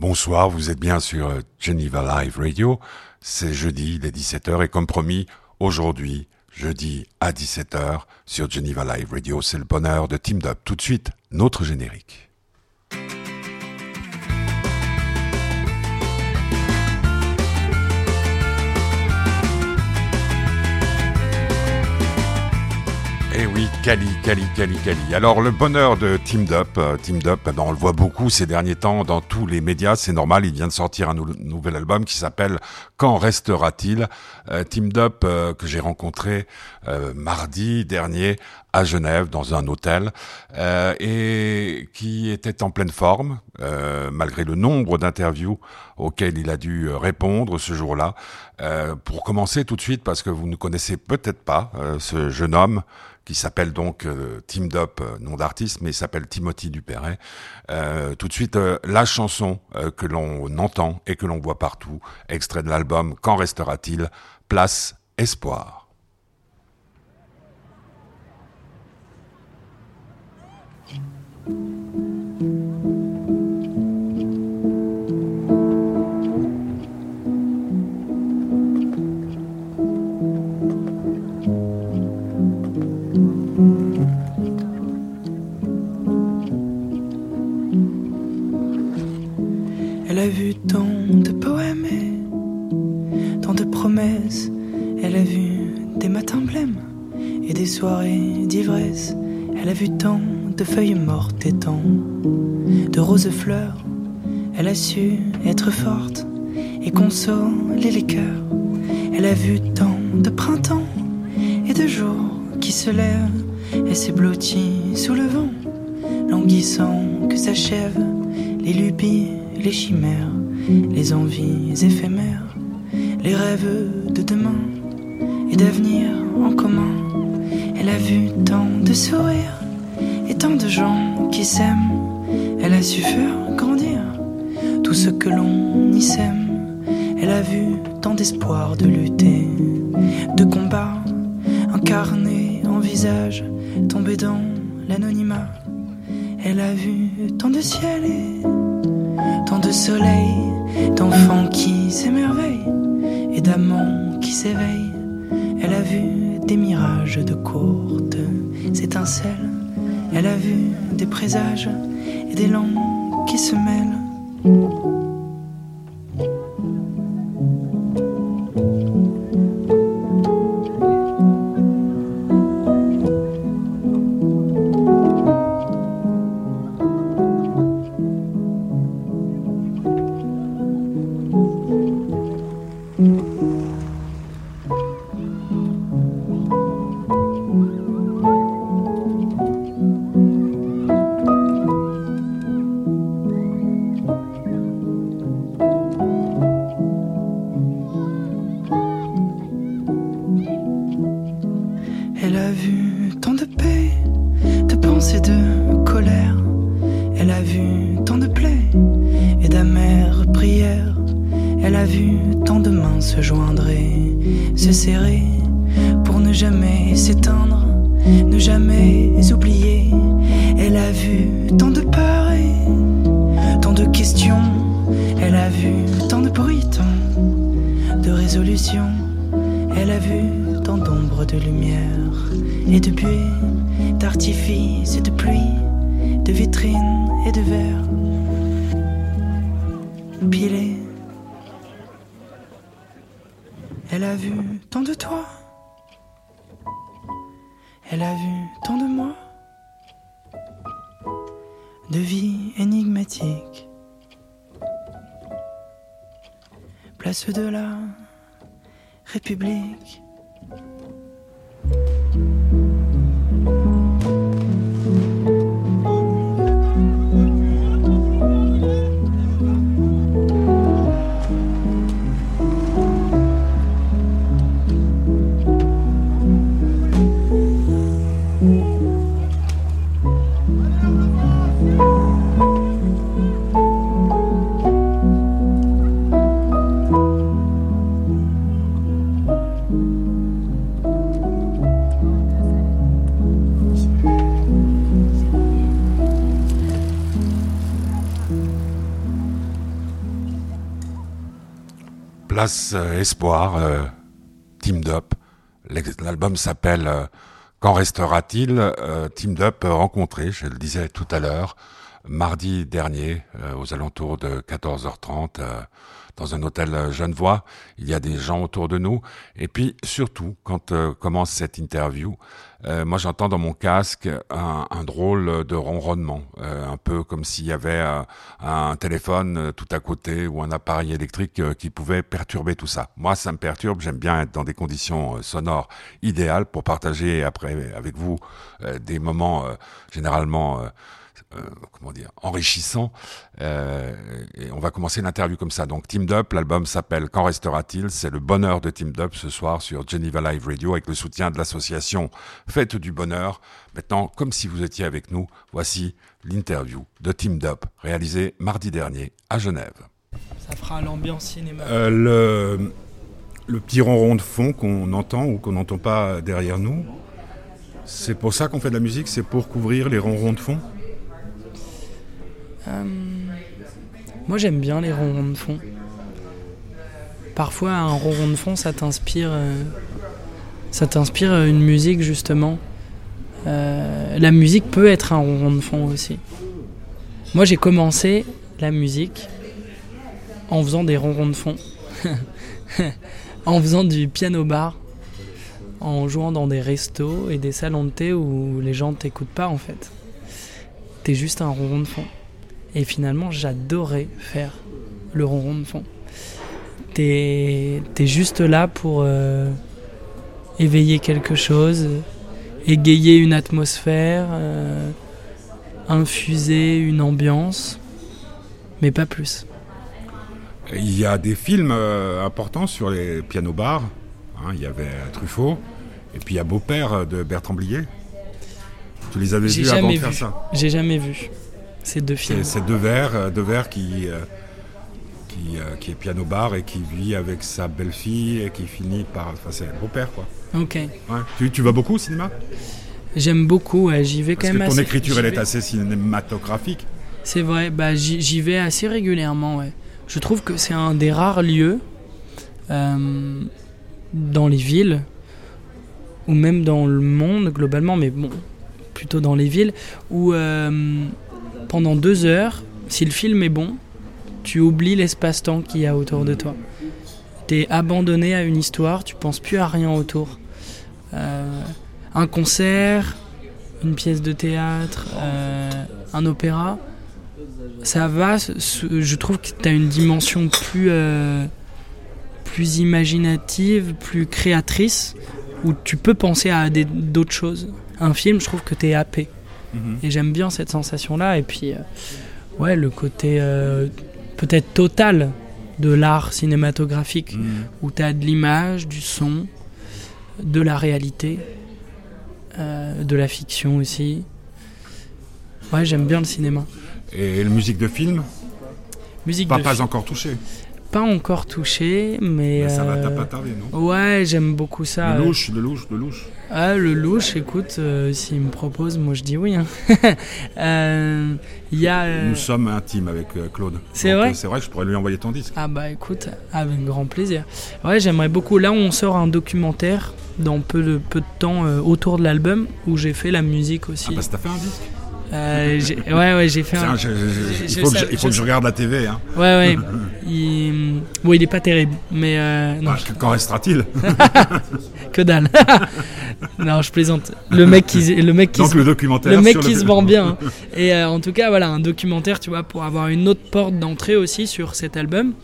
Bonsoir, vous êtes bien sur euh, Geneva Live Radio. C'est jeudi, il est 17h et comme promis, aujourd'hui, jeudi à 17h sur Geneva Live Radio, c'est le bonheur de Team Up. Tout de suite, notre générique. Oui, Cali, Cali, Cali, Cali. Alors le bonheur de Team Up, euh, Team Up, ben, on le voit beaucoup ces derniers temps dans tous les médias, c'est normal, il vient de sortir un nouvel album qui s'appelle Quand restera-t-il? Euh, Team Up euh, que j'ai rencontré euh, mardi dernier à Genève dans un hôtel et qui était en pleine forme malgré le nombre d'interviews auxquelles il a dû répondre ce jour-là. pour commencer tout de suite parce que vous ne connaissez peut-être pas ce jeune homme qui s'appelle donc euh, Team Up, euh, nom d'artiste, mais s'appelle Timothy Dupéret. Euh, tout de suite, euh, la chanson que l'on entend et que l'on voit partout, extrait de l'album Quand restera-t-il? Place Espoir. Et des soirées d'ivresse. Elle a vu tant de feuilles mortes et tant de roses fleurs. Elle a su être forte et consoler les cœurs. Elle a vu tant de printemps et de jours qui se lèvent. Elle s'est blottie sous le vent, languissant que s'achèvent les lubies les chimères, les envies éphémères, les rêves de demain et d'avenir en commun. Elle a vu tant de sourires et tant de gens qui s'aiment. Elle a su faire grandir tout ce que l'on y sème. Elle a vu tant d'espoir de lutter, de combat, incarné en visage, tomber dans l'anonymat. Elle a vu tant de ciel et tant de soleil, d'enfants qui s'émerveillent et d'amants qui s'éveillent. Elle a vu des mirages de courtes étincelles. Elle a vu des présages et des langues qui se mêlent. de vie énigmatique. Place de la République. Euh, Espoir, euh, Team Up. L'album s'appelle euh, Quand restera-t-il Team Up rencontré, je le disais tout à l'heure, mardi dernier, aux alentours de 14h30 dans un hôtel euh, Genevois. Il y a des gens autour de nous. Et puis surtout, quand euh, commence cette interview, euh, moi j'entends dans mon casque un, un drôle de ronronnement, un peu comme s'il y avait un téléphone tout à côté ou un appareil électrique qui pouvait perturber tout ça. Moi ça me perturbe, j'aime bien être dans des conditions sonores idéales pour partager après avec vous des moments généralement euh, comment dire, enrichissant. Euh, et on va commencer l'interview comme ça. Donc Team Up, l'album s'appelle Quand restera-t-il? C'est le bonheur de Team Up ce soir sur Geneva Live Radio avec le soutien de l'association Fête du Bonheur. Maintenant, comme si vous étiez avec nous, voici l'interview de Team Up réalisée mardi dernier à Genève. Ça fera l'ambiance cinéma. Euh, le, le petit ronron de fond qu'on entend ou qu'on n'entend pas derrière nous, c'est pour ça qu'on fait de la musique, c'est pour couvrir les ronrons de fond? Euh, moi j'aime bien les ronrons de fond. Parfois un ronron de fond ça t'inspire euh, ça t'inspire une musique justement. Euh, la musique peut être un ronron de fond aussi. Moi j'ai commencé la musique en faisant des ronrons de fond. en faisant du piano bar. En jouant dans des restos et des salons de thé où les gens t'écoutent pas en fait. T'es juste un ronron de fond. Et finalement, j'adorais faire le ronron de fond. T'es es juste là pour euh, éveiller quelque chose, égayer une atmosphère, euh, infuser une ambiance, mais pas plus. Il y a des films euh, importants sur les pianos bars. Hein, il y avait Truffaut, et puis il y a Beau-père de Bertrand Blier. Tu les avais vus avant de faire ça? J'ai jamais vu. Ces deux films. C'est deux vers, euh, deux vers qui, euh, qui, euh, qui, est piano bar et qui vit avec sa belle-fille et qui finit par. Enfin, c'est un beau-père, quoi. Ok. Tu, tu, vas beaucoup au cinéma? J'aime beaucoup, j'y vais quand même. Que ton écriture, elle est assez cinématographique. C'est vrai, bah, j'y vais assez régulièrement, ouais. Je trouve que c'est un des rares lieux euh, dans les villes ou même dans le monde globalement, mais bon, plutôt dans les villes où pendant deux heures, si le film est bon, tu oublies l'espace-temps qu'il y a autour de toi. Tu es abandonné à une histoire, tu penses plus à rien autour. Euh, un concert, une pièce de théâtre, euh, un opéra, ça va, je trouve que tu as une dimension plus, euh, plus imaginative, plus créatrice, où tu peux penser à d'autres choses. Un film, je trouve que tu es happé. Mhm. Et j'aime bien cette sensation-là. Et puis, euh, ouais, le côté euh, peut-être total de l'art cinématographique, mhm. où tu as de l'image, du son, de la réalité, euh, de la fiction aussi. Ouais, j'aime bien le cinéma. Et la musique de film? Musique pas, pas encore touché pas encore touché, mais. ça va, t'as pas tardé, non? Ouais, j'aime beaucoup ça. Le louche, le louche, le louche. Ah, le louche, écoute, euh, s'il me propose, moi je dis oui. Hein. euh, y a, euh, Nous sommes intimes avec Claude. C'est vrai C'est vrai que je pourrais lui envoyer ton disque. Ah bah écoute, avec grand plaisir. Ouais, j'aimerais beaucoup. Là, on sort un documentaire dans peu de, peu de temps autour de l'album où j'ai fait la musique aussi. Ah, parce que t'as fait un disque euh, ouais, ouais, j'ai fait un. il faut, que, je, je regarde la TV. Hein. Ouais, ouais. il... Bon, il est pas terrible, mais. Euh, non, bah, Qu'en restera-t-il? Que dalle. non, je plaisante. Le mec qui, le mec qui, Donc, se... le documentaire. Le mec qui se vend bien. Hein. Et euh, en tout cas, voilà, un documentaire, tu vois, pour avoir une autre porte d'entrée aussi sur cet album.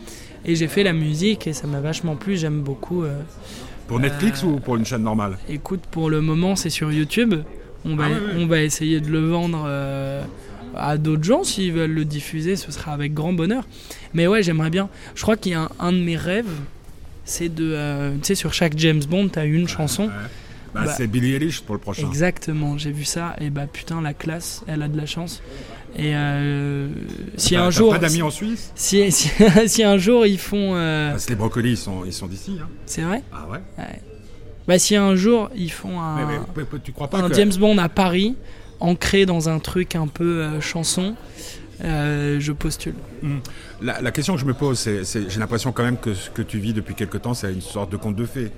Et j'ai fait la musique et ça m'a vachement plu. J'aime beaucoup. Euh, pour Netflix ou pour une chaîne normale? Écoute, pour le moment, c'est sur YouTube. On va, ah on va essayer de le vendre euh, à d'autres gens s'ils veulent le diffuser, ce sera avec grand bonheur. Mais ouais, j'aimerais bien. Je crois qu'il y a un, de mes rêves, c'est de. Euh, tu sais, sur chaque James Bond, tu as une chanson. Bah, bah, c'est Billie Eilish pour le prochain. Exactement, j'ai vu ça et bah putain la classe, elle a de la chance. Et euh, si un jour, pas d'amis en Suisse si, si, un jour ils font, Parce que les brocolis ils sont, ils sont d'ici. Hein. C'est vrai. Ah ouais. ouais. Bah, si un jour ils font un, tu crois pas un James Bond à Paris, ancré dans un truc un peu euh, chanson, je postule. Mmh. La, question que je me pose, c'est, j'ai l'impression quand même que ce que tu vis depuis quelque temps, c'est une sorte de conte de fées.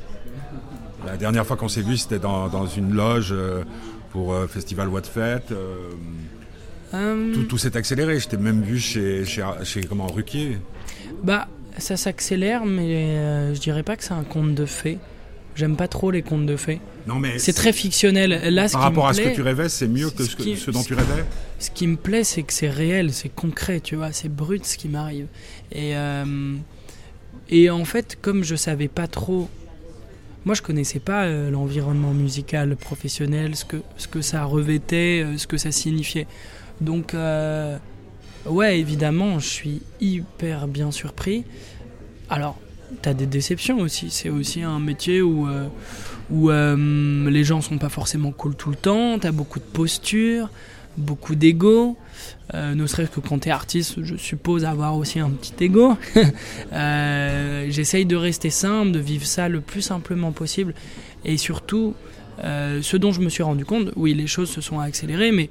La dernière fois qu'on s'est vu, c'était dans, une loge pour Festival What Fête. Tout, tout s'est accéléré. Je t'ai même vu chez, chez, chez comment, Ruquier. Bah, ça s'accélère, mais euh, je dirais pas que c'est un conte de fées. J'aime pas trop les contes de fées. Non, mais c'est très fictionnel. Là, par rapport à ce que tu rêvais, c'est mieux que ce, dont tu rêvais? Ce qui me plaît, c'est que c'est réel, c'est concret, tu vois, c'est brut ce qui m'arrive. Et euh, et en fait, comme je savais pas trop, moi je connaissais pas euh, l'environnement musical professionnel, ce que ce que ça revêtait, ce que ça signifiait. Donc Ouais, évidemment, je suis hyper bien surpris. Alors, t'as des déceptions aussi. C'est aussi un métier où, euh, où euh, les gens sont pas forcément cool tout le temps. T'as beaucoup de postures, beaucoup d'ego. Euh, ne serait-ce que quand t'es artiste, je suppose avoir aussi un petit ego. J'essaye de rester simple, de vivre ça le plus simplement possible. Et surtout, ce dont je me suis rendu compte, oui, les choses se sont accélérées, mais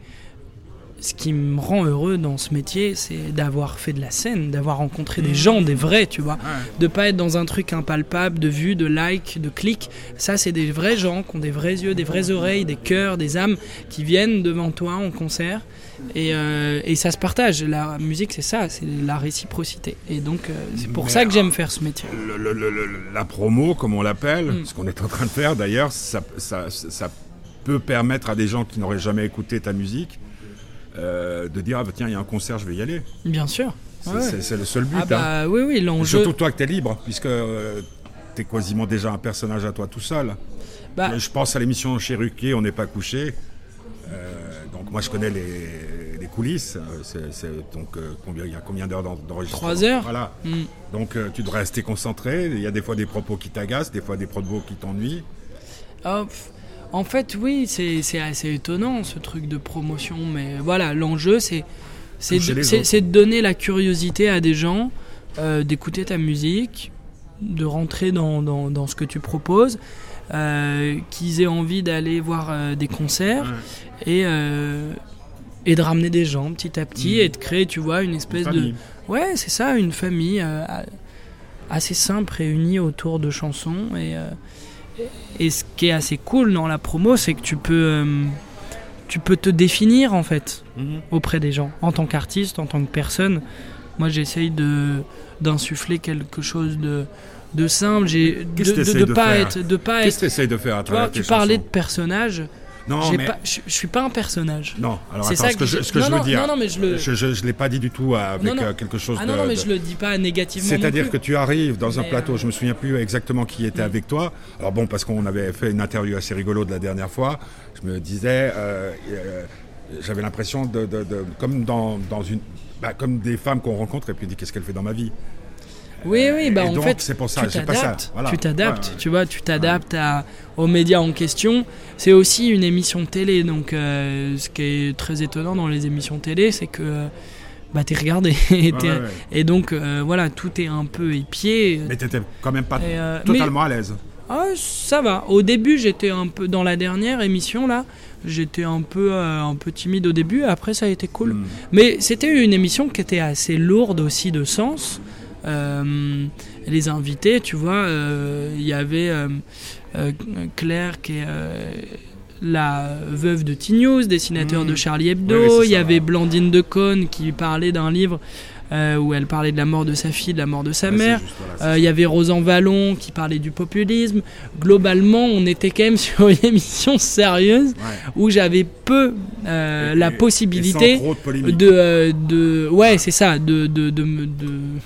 ce qui me rend heureux dans ce métier, c'est d'avoir fait de la scène, d'avoir rencontré des gens, des vrais, tu vois. De pas être dans un truc impalpable, de vue, de like, de clic. Ça, c'est des vrais gens qui ont des vrais yeux, des vraies oreilles, des cœurs, des âmes qui viennent devant toi en concert. Et, euh, et ça se partage. La musique, c'est ça, c'est la réciprocité. Et donc, euh, c'est pour ça que j'aime faire ce métier. la promo, comme on l'appelle, mmh. ce qu'on est en train de faire d'ailleurs, ça, ça, ça peut permettre à des gens qui n'auraient jamais écouté ta musique euh, de dire ah, bah, tiens, il y a un concert, je vais y aller. Bien sûr. C'est le seul but. Ah bah, hein. oui, oui, l'enjeu. Surtout toi que tu es libre, puisque euh, tu es quasiment déjà un personnage à toi tout seul. Bah... Je pense à l'émission chez Ruquier, On n'est pas couché. Euh, donc moi je connais les, coulisses. donc il y a combien d'heures d'enregistrement Trois heures. Voilà. Mm. Donc tu dois rester concentré. Il y a des fois des propos qui t'agacent, des fois des propos qui t'ennuient. En fait, oui, c'est assez étonnant ce truc de promotion, mais voilà, l'enjeu c'est de, donner la curiosité à des gens, euh, d'écouter ta musique, de rentrer dans, ce que tu proposes, euh, qu'ils aient envie d'aller voir euh, des concerts et, et de ramener des gens petit à petit mmh. et de créer, tu vois, une espèce de. Ouais, c'est ça, une famille assez simple réunie autour de chansons et. Et ce qui est assez cool dans la promo, c'est que tu peux, euh, tu peux te définir en fait mhm. auprès des gens, en tant qu'artiste, en tant que personne. Moi, j'essaye de d'insuffler quelque chose de de simple, j'ai de, de, de, pas être, de pas Qu'est-ce que tu essayes de faire à travers Tu parlais de personnages. Non, mais... pas, je, suis pas un personnage. Non, alors c'est ça ce que, je, ce que je veux dire. Non, non, mais je le. Je, je, l'ai pas dit du tout avec euh, quelque chose ah, de. Non, non, mais je le dis pas négativement. C'est-à-dire que tu arrives dans un plateau, euh, je me souviens plus exactement qui était mm. avec toi. Alors bon, parce qu'on avait fait une interview assez rigolo de la dernière fois, je me disais, euh, j'avais l'impression de, de, de, comme dans, dans une, bah, comme des femmes qu'on rencontre et puis dit qu'est-ce qu'elle fait dans ma vie? Oui, oui, bah en fait, c'est pour ça, tu t'adaptes, tu t'adaptes, tu vois, tu t'adaptes aux médias en question. C'est aussi une émission télé, donc euh, ce qui est très étonnant dans les émissions télé, c'est que bah t'es regardé et, donc euh, voilà, tout est un peu épié. Mais t'étais quand même pas euh, totalement à l'aise. Ah, ça va. Au début, j'étais un peu dans la dernière émission là. J'étais un peu un peu timide au début. Après, ça a été cool. Hmm. Mais c'était une émission qui était assez lourde aussi de sens. Euh, les invités, tu vois, euh, il y avait euh, Claire qui est la veuve de T-News, dessinateur de mmh. Charlie Hebdo. il y avait Blandine Decaune qui parlait d'un livre euh, où elle parlait de la mort de sa fille, de la mort de sa mère. Euh, il y avait Rosan Vallon qui parlait du populisme. Globalement, on était quand même sur une émission sérieuse où j'avais peu euh, la possibilité de, de, ouais, c'est ça, de de, de,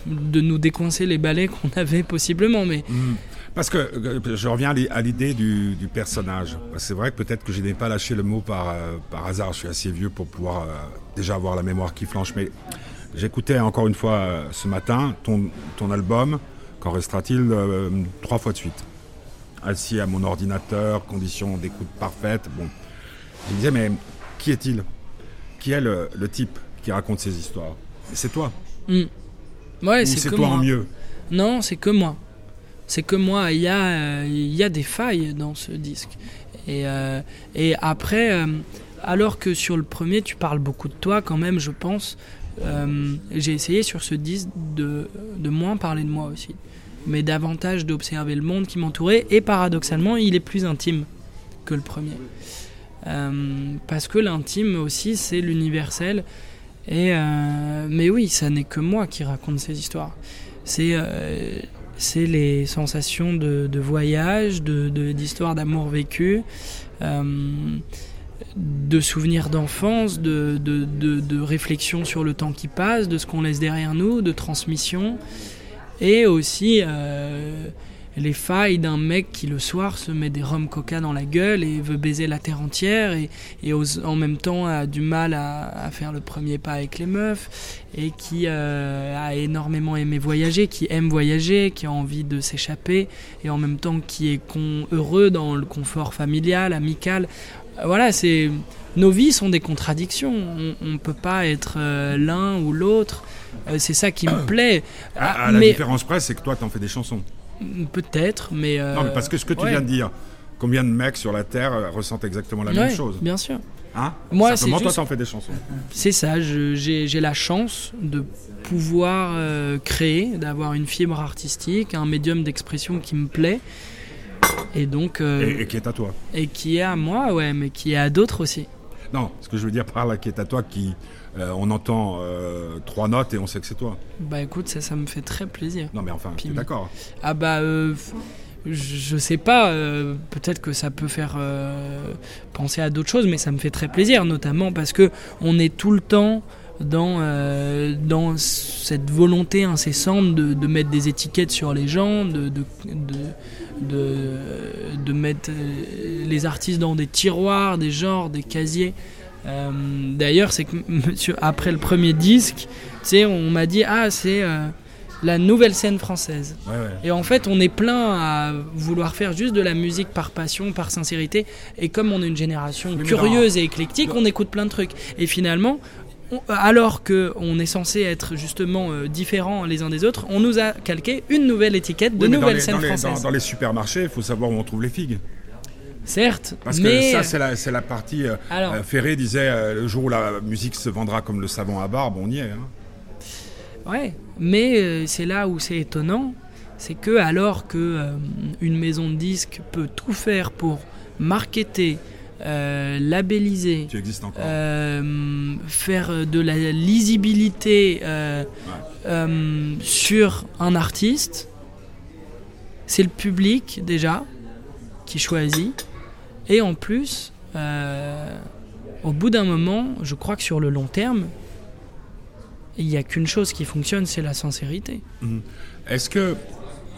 de, nous décoincer les balais qu'on avait possiblement, mais. Mmh. Parce que je reviens à l'idée du, du, personnage. C'est vrai que peut-être que je n'ai pas lâché le mot par, par hasard. Je suis assez vieux pour pouvoir déjà avoir la mémoire qui flanche. Mais J'écoutais encore une fois euh, ce matin ton, ton album, qu'en restera-t-il euh, trois fois de suite Assis à mon ordinateur, conditions d'écoute parfaites. Bon, je me disais, mais qui est-il? Qui est le, type qui raconte ces histoires? C'est toi. Ouais, c'est toi en mieux? Non, c'est que moi. C'est que moi. Il y, a, euh, il y a des failles dans ce disque. Et, et après, alors que sur le premier, tu parles beaucoup de toi quand même, je pense. Euh, j'ai essayé sur ce disque de, de moins parler de moi aussi, mais davantage d'observer le monde qui m'entourait. Et paradoxalement, il est plus intime que le premier. Euh, parce que l'intime aussi, c'est l'universel. Et euh, mais oui, ça n'est que moi qui raconte ces histoires. C'est c'est les sensations de, de voyage, d'histoires d'amour vécu, de souvenirs d'enfance, de, de, de, réflexion sur le temps qui passe, de ce qu'on laisse derrière nous, de transmission, et aussi euh, les failles d'un mec qui le soir se met des rhum coca dans la gueule et veut baiser la terre entière et, en même temps a du mal à, à faire le premier pas avec les meufs et qui euh, a énormément aimé voyager, qui aime voyager, qui a envie de s'échapper et en même temps qui est con- heureux dans le confort familial, amical. Voilà, c'est nos vies sont des contradictions. On, on peut pas être euh, l'un ou l'autre. Euh, c'est ça qui me plaît. À, Ah, à la mais différence près, c'est que toi, t'en fais des chansons. peut-être, mais euh, non, mais parce que ce que tu ouais. viens de dire, combien de mecs sur la Terre ressentent exactement la Ouais, même chose Bien sûr. Hein Moi, Simplement, c'est toi, juste- t'en fais des chansons. C'est ça, j'ai la chance de pouvoir créer, d'avoir une fibre artistique, un médium d'expression qui me plaît. Et donc, euh, Et, et qui est à toi. et qui est à moi, ouais, mais qui est à d'autres aussi. Non, ce que je veux dire par là, qui est à toi, qui. euh, on entend euh, trois notes et on sait que c'est toi. Bah écoute, ça, ça me fait très plaisir. Non, mais enfin, Puis- t'es d'accord. Ah bah, je je sais pas, euh, peut-être que ça peut faire euh, penser à d'autres choses, mais ça me fait très plaisir, notamment parce que on est tout le temps dans, euh, dans cette volonté incessante de, de mettre des étiquettes sur les gens, de, de, de, de, de mettre euh, les artistes dans des tiroirs, des genres, des casiers. Euh, D'ailleurs, c'est que monsieur, après le premier disque, on m'a dit Ah, c'est euh, la nouvelle scène française. Ouais, ouais. Et en fait, on est plein à vouloir faire juste de la musique par passion, par sincérité. Et comme on est une génération mais curieuse et éclectique, on écoute plein de trucs. Et finalement, on- alors que on est censé être justement euh, différents les uns des autres, on nous a calqué une nouvelle étiquette de Oui, nouvelle les- scène dans les, française. dans- dans les supermarchés, il faut savoir où on trouve les figues. Certes, Parce mais que ça, c'est la, la partie. euh, alors, euh, Ferré disait euh, le jour où la musique se vendra comme le savon à barbe, on y est. hein. Ouais, mais euh, c'est là où c'est étonnant, c'est que alors que euh, une maison de disques peut tout faire pour marketer, euh, labelliser, encore. euh, faire de la lisibilité euh, euh, sur un artiste, c'est le public déjà qui choisit. Et en plus, au bout d'un moment, je crois que sur le long terme, il n'y a qu'une chose qui fonctionne, c'est la sincérité. Est-ce que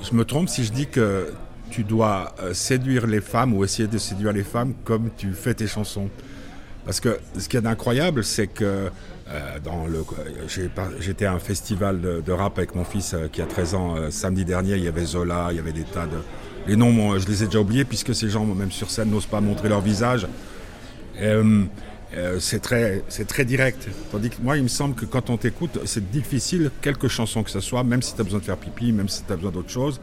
je me trompe si je dis que tu dois euh, séduire les femmes ou essayer de séduire les femmes comme tu fais tes chansons Parce que ce qui est incroyable, c'est que euh, par- j'étais à un festival de, rap avec mon fils euh, qui a 13 ans euh, samedi dernier. Il y avait Zola, il y avait des tas de. Les noms, je les ai déjà oubliés puisque ces gens, même sur scène, n'osent pas montrer leur visage. Euh, euh, c'est très, c'est très direct. Tandis que moi, il me semble que quand on t'écoute, c'est difficile, quelque chanson que ce soit, même si tu as besoin de faire pipi, même si tu as besoin d'autre chose,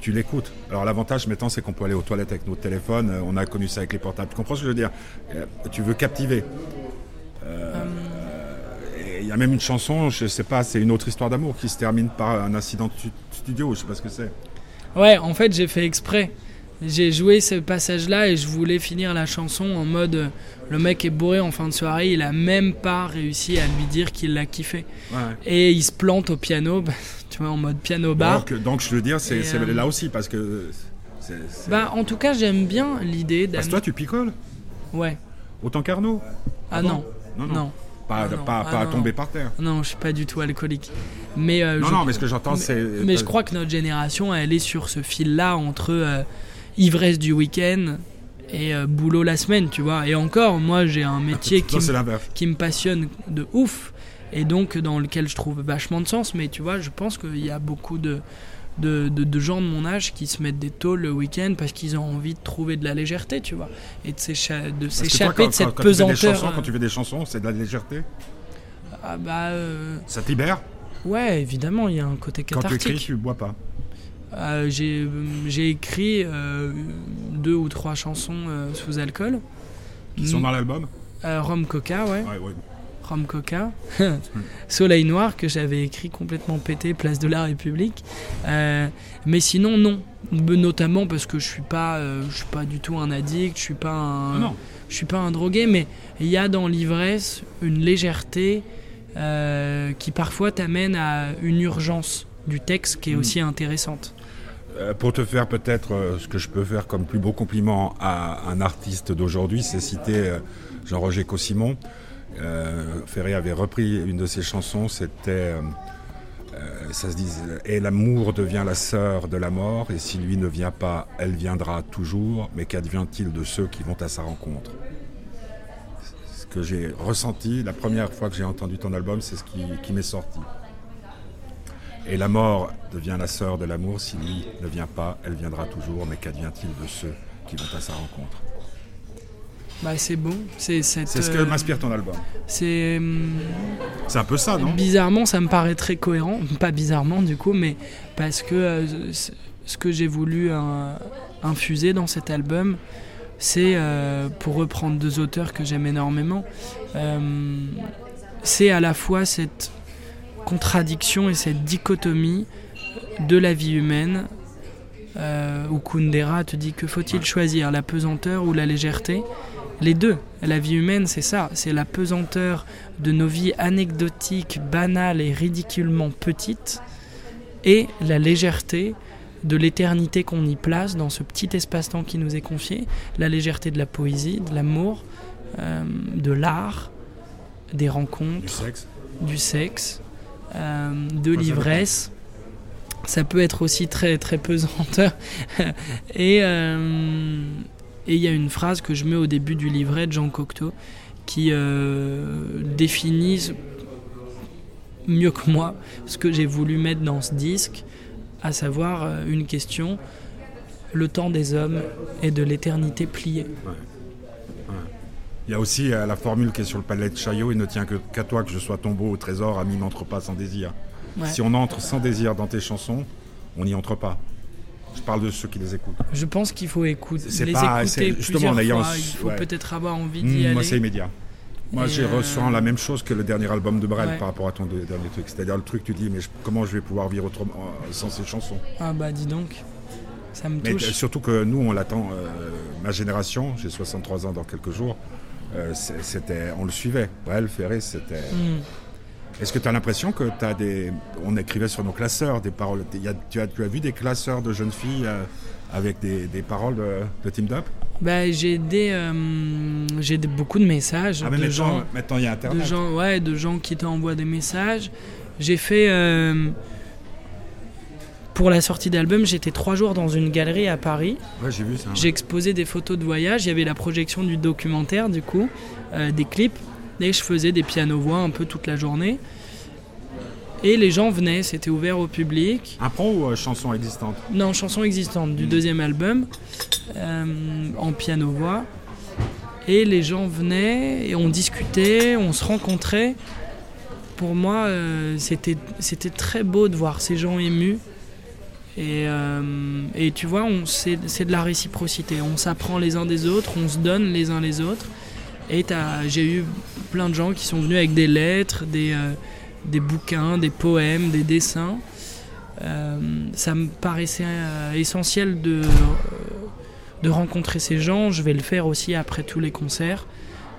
tu l'écoutes. Alors l'avantage maintenant, c'est qu'on peut aller aux toilettes avec notre téléphone. euh, On a connu ça avec les portables. Tu comprends ce que je veux dire? Euh, Tu veux captiver. Euh, Il y a même une chanson, je sais pas, c'est une autre histoire d'amour qui se termine par un incident de stu- studio. Je sais pas ce que c'est. Ouais, en fait, j'ai fait exprès. J'ai joué ce passage-là et je voulais finir la chanson en mode euh, le mec est bourré en fin de soirée, il a même pas réussi à lui dire qu'il l'a kiffé. Ouais. Et il se plante au piano, tu vois, en mode piano bar. Donc, donc je veux dire, c'est euh, là aussi parce que. Bah, en tout cas, j'aime bien l'idée Parce que toi, tu picoles Ouais. autant qu'Arnaud. Ah bon non. Non, non. Non. Pas, Ah non, pas, ah pas non, tomber par terre. Non, je suis pas du tout alcoolique. Mais, euh, Non, je- non, mais ce que j'entends, c'est. Mais je crois que notre génération, elle est sur ce fil-là entre euh, ivresse du week-end et euh, boulot la semaine, tu vois. Et encore, moi, j'ai un métier qui Toi, me l'inverse. qui me passionne de ouf et donc dans lequel je trouve vachement de sens. Mais tu vois, je pense qu'il y a beaucoup de, de, de- de gens de mon âge qui se mettent des tôles le week-end parce qu'ils ont envie de trouver de la légèreté, tu vois, et de s'écha- de toi, s'échapper quand- de cette quand, quand tu fais des pesanteur. chansons, quand tu fais des chansons, c'est de la légèreté. Ah bah euh, Ça te libère? ouais, évidemment, il y a un côté Quand tu écris, cathartique. tu bois pas. Euh, j'ai euh, j'ai écrit euh, deux ou trois chansons sous alcool. Qui sont dans l'album. Rhum Coca, ouais. Ouais, ouais. Rome Coca, Soleil Noir, que j'avais écrit complètement pété, Place de la République. Mais sinon, non. Notamment parce que je suis pas, je suis pas du tout un addict, je suis pas un, Non. je suis pas un drogué, mais il y a dans l'ivresse une légèreté euh, qui parfois t'amène à une urgence du texte qui est Mm. aussi intéressante. Euh, pour te faire peut-être euh, ce que je peux faire comme plus beau compliment à un artiste d'aujourd'hui, c'est citer euh, Jean-Roger Cossimon. Ferré avait repris une de ses chansons, c'était, ça se et l'amour devient la sœur de la mort, et si lui ne vient pas, elle viendra toujours, mais qu'advient-il de ceux qui vont à sa rencontre? Ce que j'ai ressenti la première fois que j'ai entendu ton album, c'est ce qui m'est sorti. Et la mort devient la sœur de l'amour, si lui ne vient pas, elle viendra toujours, mais qu'advient-il de ceux qui vont à sa rencontre? Bah, c'est bon. C'est ce que euh, m'inspire ton album. C'est hum, C'est un peu ça, non? bizarrement, ça me paraît très cohérent. Pas bizarrement du coup, mais parce que euh, ce que j'ai voulu euh, infuser dans cet album, c'est euh, pour reprendre deux auteurs que j'aime énormément. euh, c'est à la fois cette contradiction et cette dichotomie de la vie humaine euh, où Kundera te dit que faut-il choisir, la pesanteur ou la légèreté? Les deux. La vie humaine, c'est ça, c'est la pesanteur de nos vies anecdotiques, banales et ridiculement petites, et la légèreté de l'éternité qu'on y place dans ce petit espace-temps qui nous est confié, la légèreté de la poésie, de l'amour, euh, de l'art, des rencontres Du sexe. du sexe, de Ça l'ivresse. Ça peut être aussi très très pesanteur. et euh, et il y a une phrase que je mets au début du livret de Jean Cocteau qui euh, définit mieux que moi ce que j'ai voulu mettre dans ce disque, à savoir euh, une question le temps des hommes est de l'éternité pliée. Il y a aussi euh, la formule qui est sur le palais de Chaillot, il ne tient qu'à toi que je sois tombeau au trésor, ami n'entre pas sans désir. Ouais. Si on entre sans désir dans tes chansons, on n'y entre pas. Je parle de ceux qui les écoutent. Je pense qu'il faut écouter, C'est les pas- écouter justement en ayant Il faut ouais. peut-être avoir envie d'y Mmh, aller. moi, c'est immédiat. Moi, j'ai euh, ressens la même chose que le dernier album de Brel Ouais. par rapport à ton de- dernier truc. C'est-à-dire le truc, tu dis, mais je- comment je vais pouvoir vivre autrement euh, sans ces chansons? Ah bah dis donc, ça me Mais touche. euh, surtout que nous, on l'attend, euh, ma génération, j'ai 63 ans dans quelques jours, euh, c'était, on le suivait. Brel, Ferré, c'était... Hmm. Est-ce que tu as l'impression que tu as des... On écrivait sur nos classeurs des paroles. Y a- tu, as, tu as vu des classeurs de jeunes filles euh, avec des, des paroles de, de Team Up Bah, j'ai des, euh, j'ai des- beaucoup de messages Ah, mais de maintenant, gens, maintenant, il y a de Internet. gens, ouais, de gens qui t'envoient des messages. J'ai fait euh, pour la sortie d'album, j'étais trois jours dans une galerie à Paris. Ouais, j'ai vu ça. J'ai exposé des photos de voyage. Il y avait la projection du documentaire, du coup, euh, des clips. Et je faisais des pianos-voix un peu toute la journée. Et les gens venaient, c'était ouvert au public. Impro ou euh, chanson existante? Non, chanson existante du Mm. deuxième album, euh, en piano-voix. Et les gens venaient et on discutait, on se rencontrait. Pour moi, euh, c'était c'était très beau de voir ces gens émus. Et, euh, et tu vois, c'est de la réciprocité. On s'apprend les uns des autres, on se donne les uns les autres. Et j'ai eu plein de gens qui sont venus avec des lettres, des, euh, des bouquins, des poèmes, des dessins. Euh, ça me paraissait euh, essentiel de, de rencontrer ces gens. Je vais le faire aussi après tous les concerts.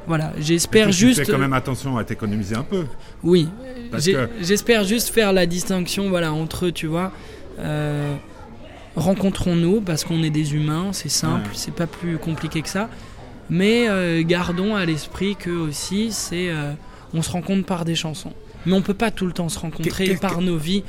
Voilà, j'espère Tu juste. fais quand même attention à t'économiser un peu. Oui, que- j'espère juste faire la distinction voilà, entre eux, tu vois. Euh, rencontrons-nous parce qu'on est des humains, c'est simple, Ouais. c'est pas plus compliqué que ça. Mais euh, gardons à l'esprit que aussi, c'est euh, on se rencontre par des chansons. Mais on peut pas tout le temps se rencontrer Que- que- par nos vies.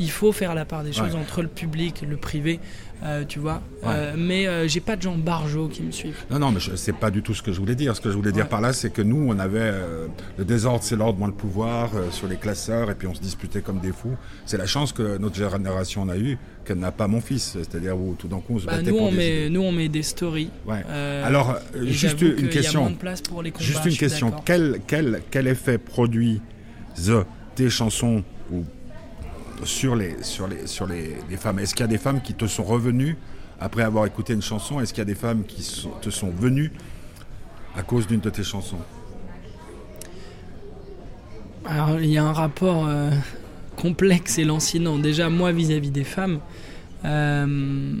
Il faut faire la part des choses Ouais. entre le public, le privé, euh, tu vois. Euh, mais euh, j'ai pas de gens barjots qui me suivent. Non, non, mais c'est pas du tout ce que je voulais dire. Ce que je voulais dire Ouais. par là, c'est que nous, on avait euh, le désordre, c'est l'ordre, moins le pouvoir sur les classeurs, et puis on se disputait comme des fous. C'est la chance que notre génération en a eu, qu'elle n'a pas mon fils. C'est-à-dire où tout d'un coup, on se Bah, battait nous, pour on des met, idées. nous, on met des stories. Ouais. Alors, juste une question. moins de place pour les combats, Juste une question. Quel, quel, quel effet produit the, tes chansons ou sur les, sur les, sur les, femmes Est-ce qu'il y a des femmes qui te sont revenues après avoir écouté une chanson? Est-ce qu'il y a des femmes qui te sont venues à cause d'une de tes chansons? Alors, il y a un rapport euh, complexe et lancinant. Déjà, moi, vis-à-vis des femmes, euh,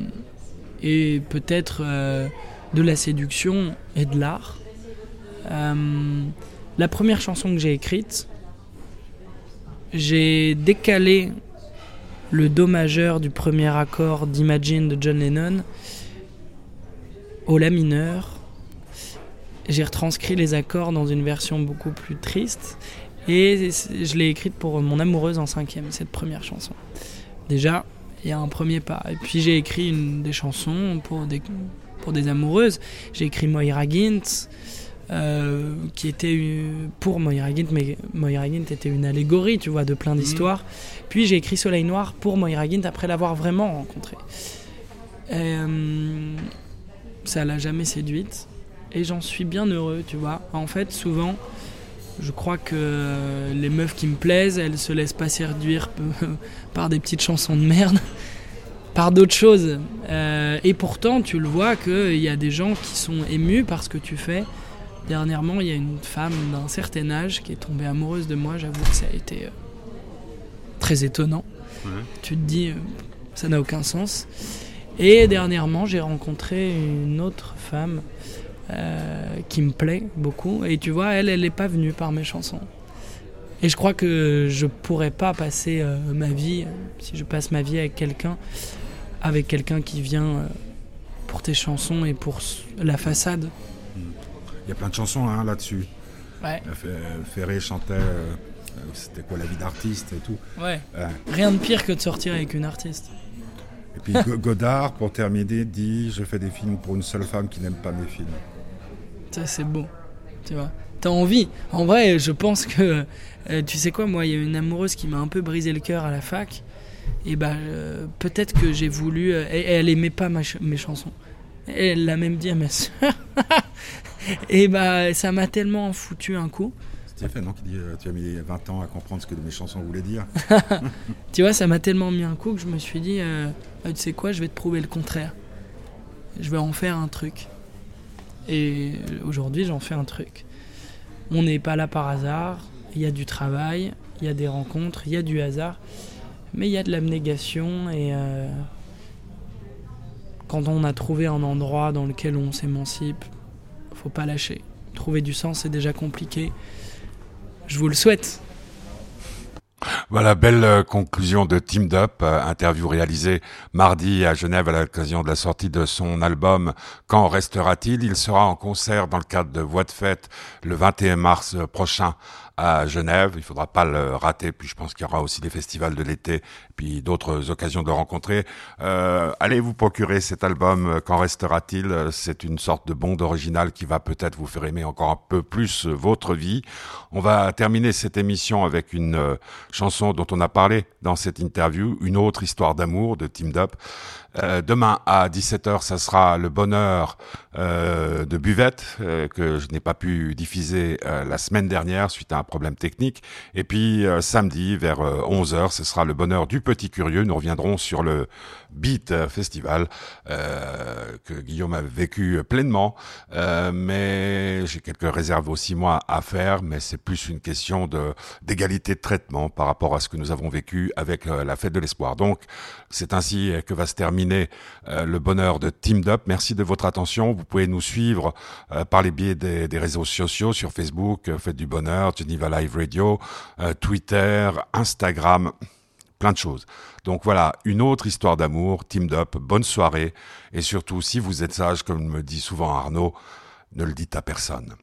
et peut-être euh, de la séduction et de l'art. la première chanson que j'ai écrite, j'ai décalé le Do majeur du premier accord d'Imagine de John Lennon au La mineur. J'ai retranscrit les accords dans une version beaucoup plus triste et je l'ai écrite pour mon amoureuse en cinquième, cette première chanson. Déjà, il y a un premier pas. Et puis j'ai écrit une, des chansons pour des, pour des amoureuses. J'ai écrit Moira Gint, euh, qui était pour Moira Gint, mais Moira Gint était une allégorie, tu vois, de plein mhm. d'histoires. Puis j'ai écrit Soleil Noir pour Moira Gint après l'avoir vraiment rencontrée. Euh, ça l'a jamais séduite et j'en suis bien heureux, tu vois. En fait, souvent, je crois que les meufs qui me plaisent, elles se laissent pas séduire par des petites chansons de merde, par d'autres choses. Euh, et pourtant, tu le vois qu'il y a des gens qui sont émus par ce que tu fais. Dernièrement, il y a une femme d'un certain âge qui est tombée amoureuse de moi. J'avoue que ça a été euh, très étonnant. Tu te dis, euh, ça n'a aucun sens. Et dernièrement, j'ai rencontré une autre femme euh, qui me plaît beaucoup. Et tu vois, elle, elle n'est pas venue par mes chansons. Et je crois que je pourrais pas passer ma vie, si je passe ma vie avec quelqu'un, avec quelqu'un qui vient pour tes chansons et pour la façade. Il y a plein de chansons hein, là-dessus. Ouais. Ferré chantait, c'était quoi la vie d'artiste et tout. Ouais. Rien de pire que de sortir avec une artiste. Et puis Godard, pour terminer, dit Je fais des films pour une seule femme qui n'aime pas mes films c'est beau. Tu vois. T'as envie. En vrai, je pense que. Euh, tu sais quoi, moi, il y a une amoureuse qui m'a un peu brisé le cœur à la fac. Et bah, euh, peut-être que j'ai voulu. Euh, et, elle aimait pas mes chansons. elle l'a même dit à ma soeur. Et bah, ça m'a tellement foutu un coup. Non Qui dit Tu as mis 20 ans à comprendre ce que mes chansons voulaient dire. tu vois, ça m'a tellement mis un coup que je me suis dit bah, Tu sais quoi, je vais te prouver le contraire. Je vais en faire un truc. Et aujourd'hui, j'en fais un truc. On n'est pas là par hasard. Il y a du travail, il y a des rencontres, il y a du hasard, mais il y a de l'abnégation. Et euh, quand on a trouvé un endroit dans lequel on s'émancipe, faut pas lâcher. Trouver du sens, c'est déjà compliqué. Je vous le souhaite. Voilà, belle euh, conclusion de Team Up, euh, interview réalisée mardi à Genève à l'occasion de la sortie de son album Quand restera-t-il? Il sera en concert dans le cadre de Voix de fête le 21 mars prochain à Genève. Il faudra pas le rater. Puis je pense qu'il y aura aussi des festivals de l'été, puis d'autres occasions de rencontrer. Euh, allez vous procurer cet album. Qu'en restera-t-il? C'est une sorte de bond original qui va peut-être vous faire aimer encore un peu plus votre vie. On va terminer cette émission avec une euh, chanson dont on a parlé dans cette interview, une autre histoire d'amour de Team Up. Euh, demain à 17h, ça sera le bonheur euh, de Buvette euh, que je n'ai pas pu diffuser la semaine dernière suite à un problème technique. Et puis samedi vers 11h, ce sera le bonheur du Petit Curieux. Nous reviendrons sur le Beat Festival que Guillaume a vécu pleinement. mais j'ai quelques réserves aussi moi à faire, mais c'est plus une question de d'égalité de traitement par rapport à ce que nous avons vécu avec la fête de l'espoir. Donc c'est ainsi que va se terminer euh, le bonheur de Team Up. Merci de votre attention. Vous pouvez nous suivre euh, par les biais des, réseaux sociaux sur Facebook, euh, Faites du Bonheur, Geneva Live Radio, Twitter, Instagram, plein de choses. Donc voilà, une autre histoire d'amour, Team Up, bonne soirée. Et surtout, si vous êtes sage, comme me dit souvent Arnaud, ne le dites à personne.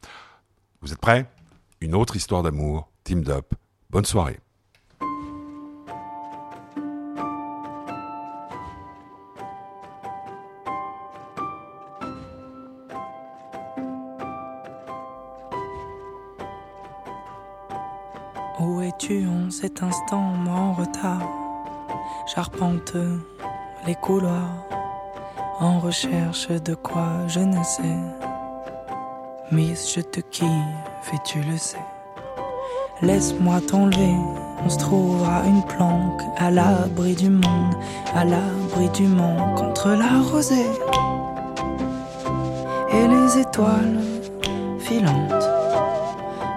Vous êtes prêts? Une autre histoire d'amour, Team Up, bonne soirée. Où es-tu en cet instant, moi en retard? J'arpente les couloirs en recherche de quoi je ne sais. Miss, je te kiffe et tu le sais. Laisse-moi t'enlever, on se trouvera une planque à l'abri du monde, à l'abri du monde contre la rosée et les étoiles filantes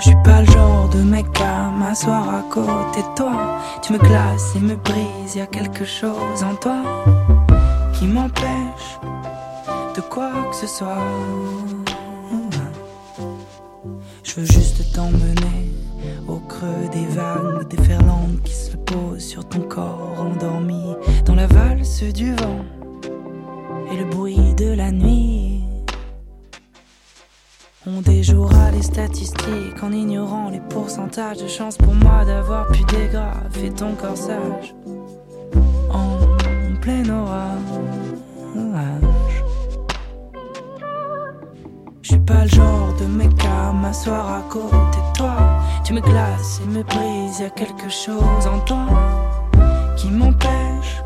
Je suis pas le genre de mec à m'asseoir à côté de toi. Tu me glaces et me brises, y a quelque chose en toi qui m'empêche de quoi que ce soit. Je veux juste t'emmener au creux des vagues déferlantes qui se posent sur ton corps endormi dans la valse du vent et le bruit de la nuit. On déjouera statistiques en ignorant les pourcentages de chance pour moi d'avoir pu dégrafer ton corsage en plein orage. Je suis pas le genre de mec à m'asseoir à côté de toi. Tu me glaces et me brises, y quelque chose en toi qui m'empêche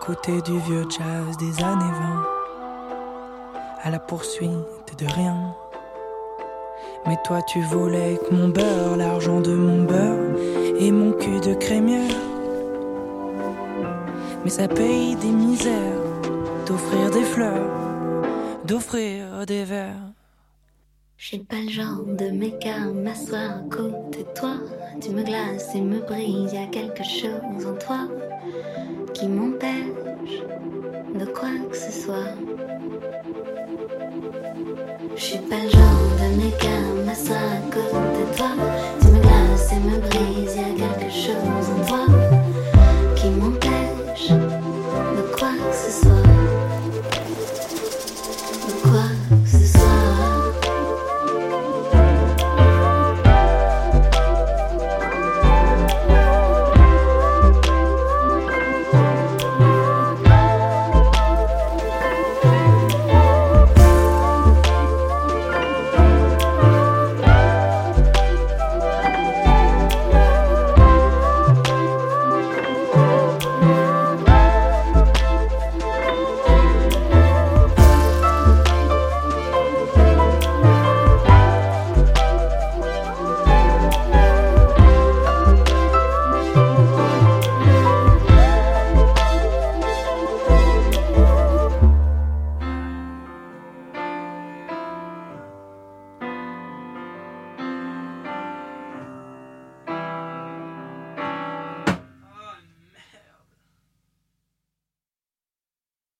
Écouter du vieux jazz des années 20 à la poursuite de rien. Mais toi tu voulais que mon beurre, l'argent de mon beurre et mon cul de crémière. Mais ça paye des misères d'offrir des fleurs, d'offrir des verres. Suis pas le genre de mec m'asseoir à côté de toi. Tu me glaces et me brises, y a quelque chose en toi qui m'empêche de quoi que ce soit. Je suis pas le genre de mec à côté de toi. Tu me glaces et me brises, y a quelque chose en